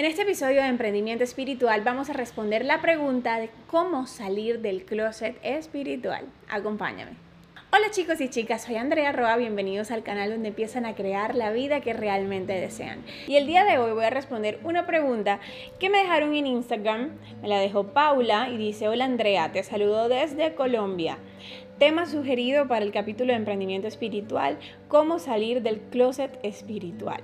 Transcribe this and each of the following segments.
En este episodio de Emprendimiento Espiritual vamos a responder la pregunta de cómo salir del closet espiritual. Acompáñame. Hola chicos y chicas, soy Andrea Roa, bienvenidos al canal donde empiezan a crear la vida que realmente desean. Y el día de hoy voy a responder una pregunta que me dejaron en Instagram, me la dejó Paula y dice, hola Andrea, te saludo desde Colombia. Tema sugerido para el capítulo de Emprendimiento Espiritual, cómo salir del closet espiritual.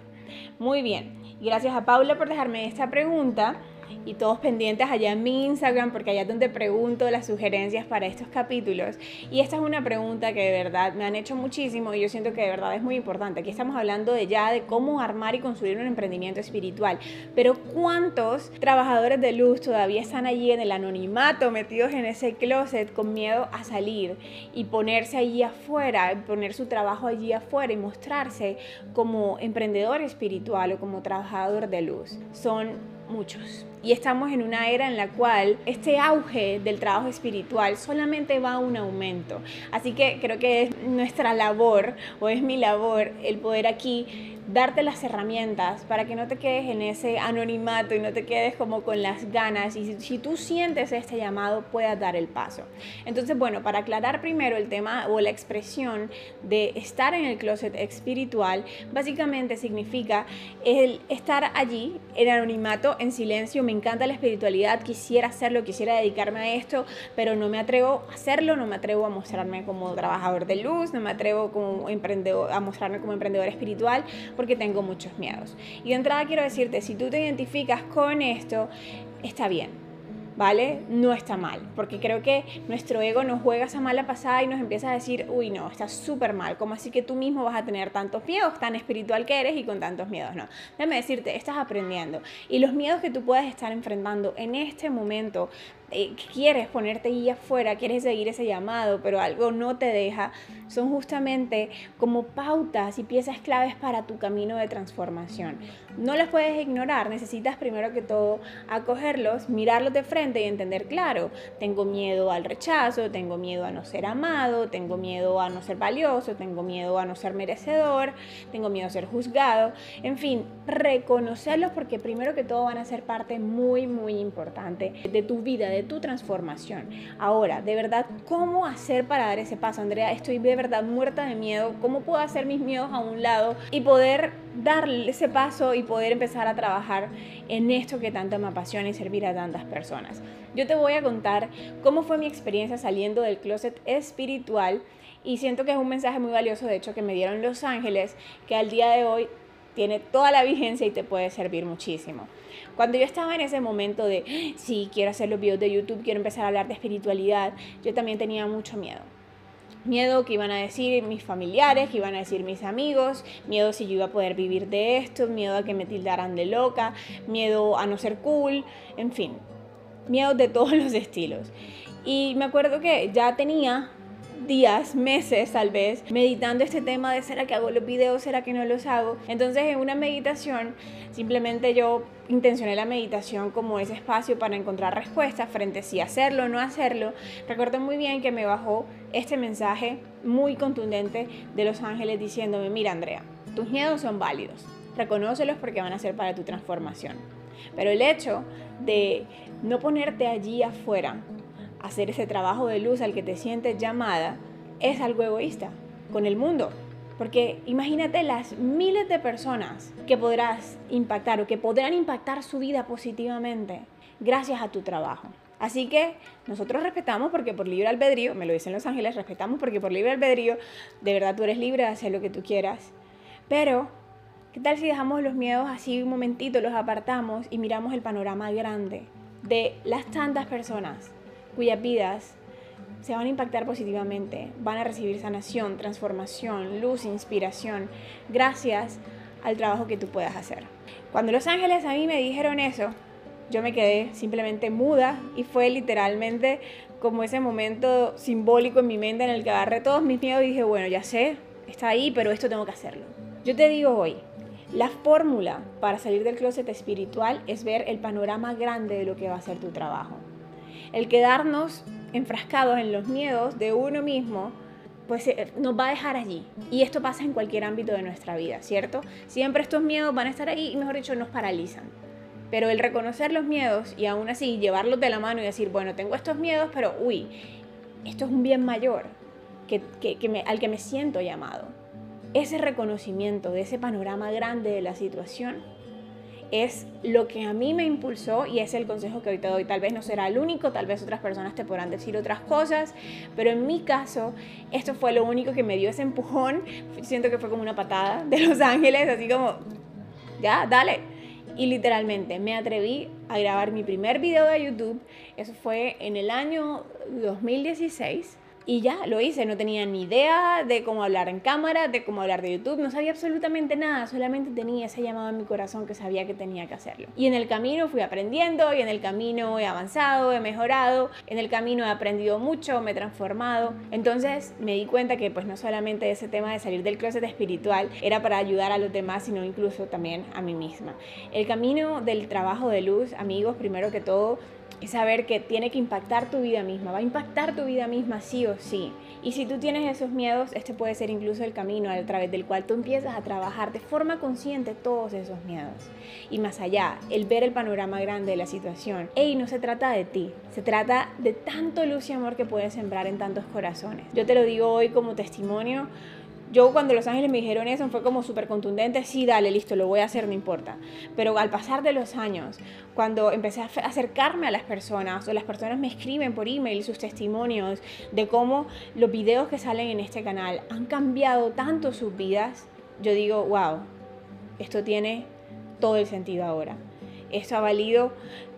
Muy bien, gracias a Paula por dejarme esta pregunta y todos pendientes allá en mi Instagram porque allá es donde pregunto las sugerencias para estos capítulos. Y esta es una pregunta que de verdad me han hecho muchísimo y yo siento que de verdad es muy importante. Aquí estamos hablando de ya de cómo armar y construir un emprendimiento espiritual. Pero ¿cuántos trabajadores de luz todavía están allí en el anonimato, metidos en ese closet con miedo a salir y ponerse allí afuera, poner su trabajo allí afuera y mostrarse como emprendedor espiritual o como trabajador de luz? Son muchos. Y estamos en una era en la cual este auge del trabajo espiritual solamente va a un aumento. Así que creo que es nuestra labor o es mi labor el poder aquí darte las herramientas para que no te quedes en ese anonimato y no te quedes como con las ganas y si, tú sientes este llamado puedas dar el paso. Entonces, bueno, para aclarar primero el tema o la expresión de estar en el closet espiritual, básicamente significa el estar allí en anonimato, en silencio, me encanta la espiritualidad, quisiera hacerlo, quisiera dedicarme a esto, pero no me atrevo a hacerlo, no me atrevo a mostrarme como trabajador de luz, no me atrevo como emprendedor, a mostrarme como emprendedor espiritual porque tengo muchos miedos. Y de entrada quiero decirte, si tú te identificas con esto, está bien ¿vale? No está mal, porque creo que nuestro ego nos juega esa mala pasada y nos empieza a decir, uy, no, está súper mal, ¿cómo así que tú mismo vas a tener tantos miedos, tan espiritual que eres y con tantos miedos? No, déjame decirte, estás aprendiendo y los miedos que tú puedes estar enfrentando en este momento, eh, quieres ponerte ahí afuera, quieres seguir ese llamado, pero algo no te deja, son justamente como pautas y piezas claves para tu camino de transformación. No las puedes ignorar, necesitas primero que todo acogerlos, mirarlos de frente y entender, claro, tengo miedo al rechazo, tengo miedo a no ser amado, tengo miedo a no ser valioso, tengo miedo a no ser merecedor, tengo miedo a ser juzgado, en fin, reconocerlos porque primero que todo van a ser parte muy, muy importante de tu vida, de tu transformación. Ahora, de verdad, ¿cómo hacer para dar ese paso? Andrea, estoy de verdad muerta de miedo. ¿Cómo puedo hacer mis miedos a un lado y poder darle ese paso y poder empezar a trabajar en esto que tanto me apasiona y servir a tantas personas? Yo te voy a contar cómo fue mi experiencia saliendo del closet espiritual y siento que es un mensaje muy valioso, de hecho, que me dieron Los Ángeles, que al día de hoy tiene toda la vigencia y te puede servir muchísimo. Cuando yo estaba en ese momento de, sí, quiero hacer los videos de YouTube, quiero empezar a hablar de espiritualidad, yo también tenía mucho miedo. Miedo que iban a decir mis familiares, que iban a decir mis amigos, miedo si yo iba a poder vivir de esto, miedo a que me tildaran de loca, miedo a no ser cool, en fin, miedo de todos los estilos. Y me acuerdo que ya tenía días, meses tal vez, meditando este tema de ¿será que hago los videos? ¿Será que no los hago? Entonces en una meditación simplemente yo intencioné la meditación como ese espacio para encontrar respuestas frente a si hacerlo o no hacerlo. Recuerdo muy bien que me bajó este mensaje muy contundente de los ángeles diciéndome, mira Andrea, tus miedos son válidos, reconócelos porque van a ser para tu transformación. Pero el hecho de no ponerte allí afuera hacer ese trabajo de luz al que te sientes llamada es algo egoísta con el mundo. Porque imagínate las miles de personas que podrás impactar o que podrán impactar su vida positivamente gracias a tu trabajo. Así que nosotros respetamos porque por libre albedrío, me lo dicen los ángeles, respetamos porque por libre albedrío, de verdad tú eres libre de hacer lo que tú quieras. Pero, ¿qué tal si dejamos los miedos así un momentito, los apartamos y miramos el panorama grande de las tantas personas cuyas vidas se van a impactar positivamente, van a recibir sanación, transformación, luz, inspiración, gracias al trabajo que tú puedas hacer. Cuando los ángeles a mí me dijeron eso, yo me quedé simplemente muda y fue literalmente como ese momento simbólico en mi mente en el que agarré todos mis miedos y dije, bueno, ya sé, está ahí, pero esto tengo que hacerlo. Yo te digo hoy, la fórmula para salir del closet espiritual es ver el panorama grande de lo que va a ser tu trabajo. El quedarnos enfrascados en los miedos de uno mismo, pues eh, nos va a dejar allí. Y esto pasa en cualquier ámbito de nuestra vida, ¿cierto? Siempre estos miedos van a estar ahí y, mejor dicho, nos paralizan. Pero el reconocer los miedos y aún así llevarlos de la mano y decir, bueno, tengo estos miedos, pero uy, esto es un bien mayor que, al que me siento llamado. Ese reconocimiento de ese panorama grande de la situación es lo que a mí me impulsó y es el consejo que hoy te doy. Tal vez no será el único, tal vez otras personas te podrán decir otras cosas, pero en mi caso esto fue lo único que me dio ese empujón. Siento que fue como una patada de los ángeles, así como, ya, dale. Y literalmente me atreví a grabar mi primer video de YouTube. Eso fue en el año 2016 y ya, lo hice, no tenía ni idea de cómo hablar en cámara, de cómo hablar de YouTube, no sabía absolutamente nada, solamente tenía ese llamado en mi corazón que sabía que tenía que hacerlo. Y en el camino fui aprendiendo y en el camino he avanzado, he mejorado, en el camino he aprendido mucho, me he transformado. Entonces me di cuenta que pues no solamente ese tema de salir del closet espiritual era para ayudar a los demás, sino incluso también a mí misma. El camino del trabajo de luz, amigos, primero que todo, es saber que tiene que impactar tu vida misma, va a impactar tu vida misma sí o sí. Y si tú tienes esos miedos, este puede ser incluso el camino a través del cual tú empiezas a trabajar de forma consciente todos esos miedos. Y más allá, el ver el panorama grande de la situación. Ey, no se trata de ti, se trata de tanto luz y amor que puedes sembrar en tantos corazones. Yo te lo digo hoy como testimonio yo cuando los ángeles me dijeron eso fue como súper contundente, sí, dale, listo, lo voy a hacer, no importa. Pero al pasar de los años, cuando empecé a acercarme a las personas o las personas me escriben por email sus testimonios de cómo los videos que salen en este canal han cambiado tanto sus vidas, yo digo, wow, esto tiene todo el sentido ahora. Esto ha valido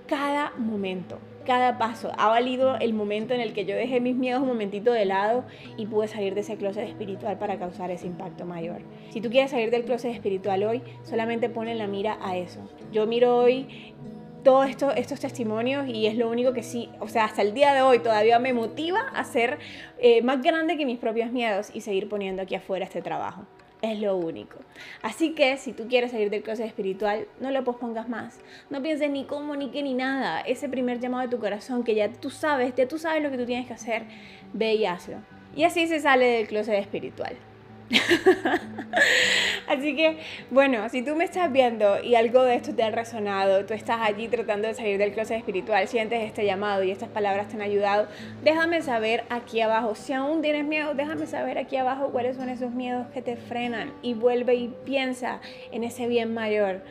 cada momento cada paso. Ha valido el momento en el que yo dejé mis miedos un momentito de lado y pude salir de ese closet espiritual para causar ese impacto mayor. Si tú quieres salir del closet espiritual hoy, solamente ponle la mira a eso. Yo miro hoy todos esto, estos testimonios y es lo único que sí, o sea, hasta el día de hoy todavía me motiva a ser eh, más grande que mis propios miedos y seguir poniendo aquí afuera este trabajo es lo único. Así que si tú quieres salir del closet espiritual, no lo pospongas más. No pienses ni cómo, ni qué, ni nada. Ese primer llamado de tu corazón que ya tú sabes, ya tú sabes lo que tú tienes que hacer, ve y hazlo. Y así se sale del closet espiritual. Así que, bueno, si tú me estás viendo y algo de esto te ha resonado, tú estás allí tratando de salir del closet espiritual, sientes este llamado y estas palabras te han ayudado, déjame saber aquí abajo. Si aún tienes miedo, déjame saber aquí abajo cuáles son esos miedos que te frenan y vuelve y piensa en ese bien mayor.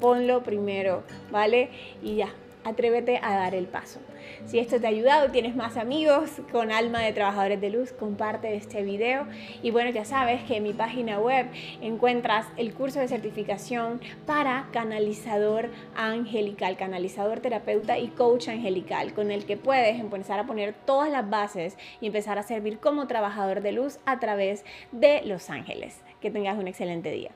Ponlo primero, ¿vale? Y ya, atrévete a dar el paso. Si esto te ha ayudado, tienes más amigos con alma de trabajadores de luz, comparte este video. Y bueno, ya sabes que en mi página web encuentras el curso de certificación para canalizador angelical, canalizador terapeuta y coach angelical, con el que puedes empezar a poner todas las bases y empezar a servir como trabajador de luz a través de los ángeles. Que tengas un excelente día.